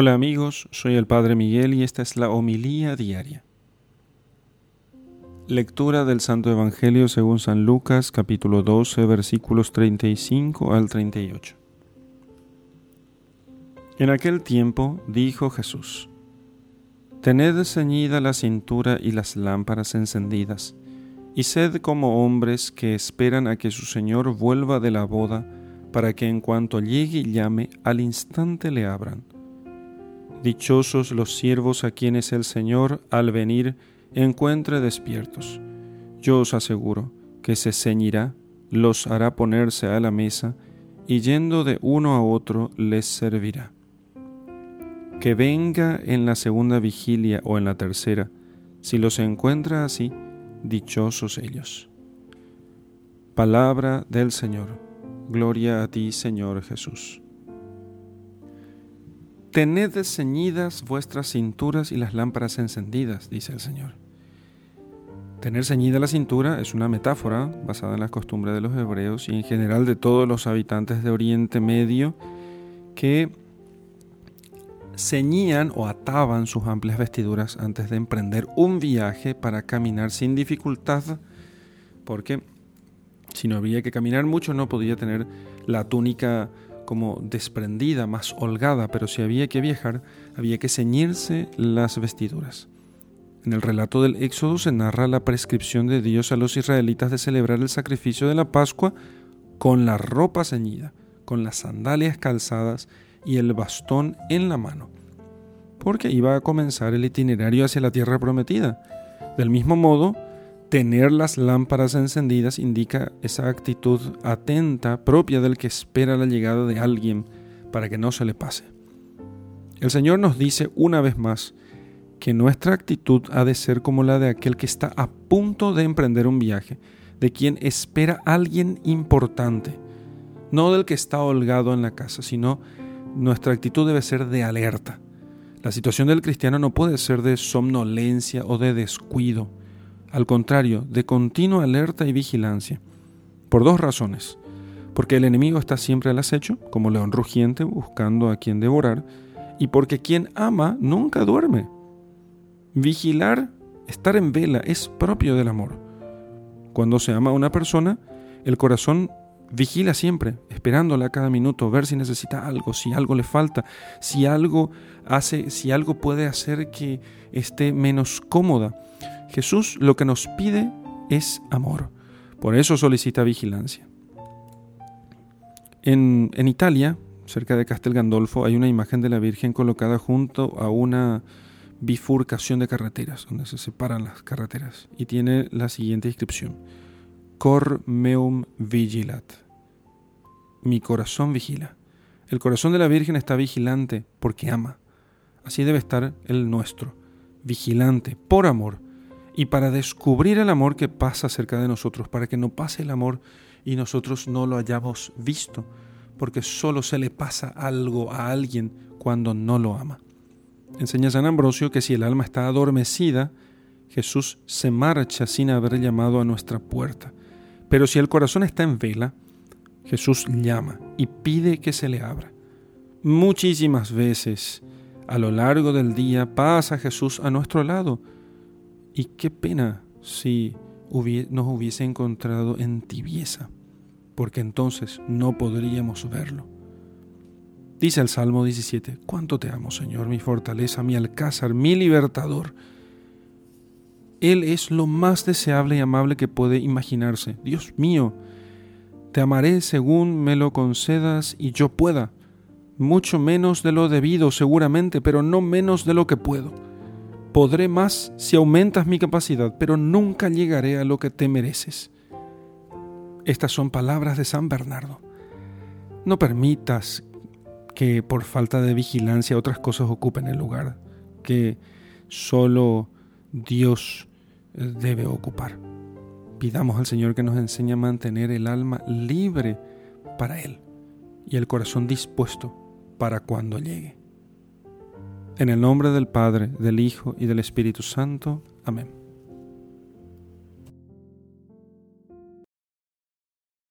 Hola amigos, soy el Padre Miguel y esta es la homilía diaria. Lectura del Santo Evangelio según San Lucas capítulo 12 versículos 35 al 38. En aquel tiempo dijo Jesús, Tened ceñida la cintura y las lámparas encendidas, y sed como hombres que esperan a que su Señor vuelva de la boda, para que en cuanto llegue y llame, al instante le abran. Dichosos los siervos a quienes el Señor, al venir, encuentre despiertos. Yo os aseguro que se ceñirá, los hará ponerse a la mesa, y yendo de uno a otro les servirá. Que venga en la segunda vigilia o en la tercera, si los encuentra así, dichosos ellos. Palabra del Señor. Gloria a ti, Señor Jesús. Tened ceñidas vuestras cinturas y las lámparas encendidas, dice el Señor. Tener ceñida la cintura es una metáfora basada en las costumbres de los hebreos y en general de todos los habitantes de Oriente Medio que ceñían o ataban sus amplias vestiduras antes de emprender un viaje para caminar sin dificultad, porque si no había que caminar mucho no podía tener la túnica como desprendida, más holgada, pero si había que viajar, había que ceñirse las vestiduras. En el relato del Éxodo se narra la prescripción de Dios a los israelitas de celebrar el sacrificio de la Pascua con la ropa ceñida, con las sandalias calzadas y el bastón en la mano, porque iba a comenzar el itinerario hacia la tierra prometida. Del mismo modo, Tener las lámparas encendidas indica esa actitud atenta propia del que espera la llegada de alguien para que no se le pase. El Señor nos dice una vez más que nuestra actitud ha de ser como la de aquel que está a punto de emprender un viaje, de quien espera alguien importante, no del que está holgado en la casa, sino nuestra actitud debe ser de alerta. La situación del cristiano no puede ser de somnolencia o de descuido al contrario, de continua alerta y vigilancia, por dos razones. Porque el enemigo está siempre al acecho, como león rugiente, buscando a quien devorar, y porque quien ama nunca duerme. Vigilar, estar en vela, es propio del amor. Cuando se ama a una persona, el corazón vigila siempre, esperándola cada minuto, ver si necesita algo, si algo le falta, si algo hace, si algo puede hacer que esté menos cómoda. Jesús lo que nos pide es amor. Por eso solicita vigilancia. En, Italia, cerca de Castel Gandolfo, hay una imagen de la Virgen colocada junto a una bifurcación de carreteras, donde se separan las carreteras, y tiene la siguiente inscripción. Cor meum vigilat. Mi corazón vigila. El corazón de la Virgen está vigilante porque ama. Así debe estar el nuestro, vigilante por amor y para descubrir el amor que pasa cerca de nosotros, para que no pase el amor y nosotros no lo hayamos visto, porque solo se le pasa algo a alguien cuando no lo ama. Enseña San Ambrosio que si el alma está adormecida, Jesús se marcha sin haber llamado a nuestra puerta. Pero si el corazón está en vela, Jesús llama y pide que se le abra. Muchísimas veces a lo largo del día pasa Jesús a nuestro lado, y qué pena si nos hubiese encontrado en tibieza, porque entonces no podríamos verlo. Dice el Salmo 17, ¿cuánto te amo, Señor, mi fortaleza, mi alcázar, mi libertador? Él es lo más deseable y amable que puede imaginarse. Dios mío, te amaré según me lo concedas y yo pueda, mucho menos de lo debido seguramente, pero no menos de lo que puedo Podré más si aumentas mi capacidad, pero nunca llegaré a lo que te mereces. Estas son palabras de San Bernardo. No permitas que por falta de vigilancia otras cosas ocupen el lugar que solo Dios eh, debe ocupar. Pidamos al Señor que nos enseñe a mantener el alma libre para Él y el corazón dispuesto para cuando llegue. En el nombre del Padre, del Hijo y del Espíritu Santo. Amén.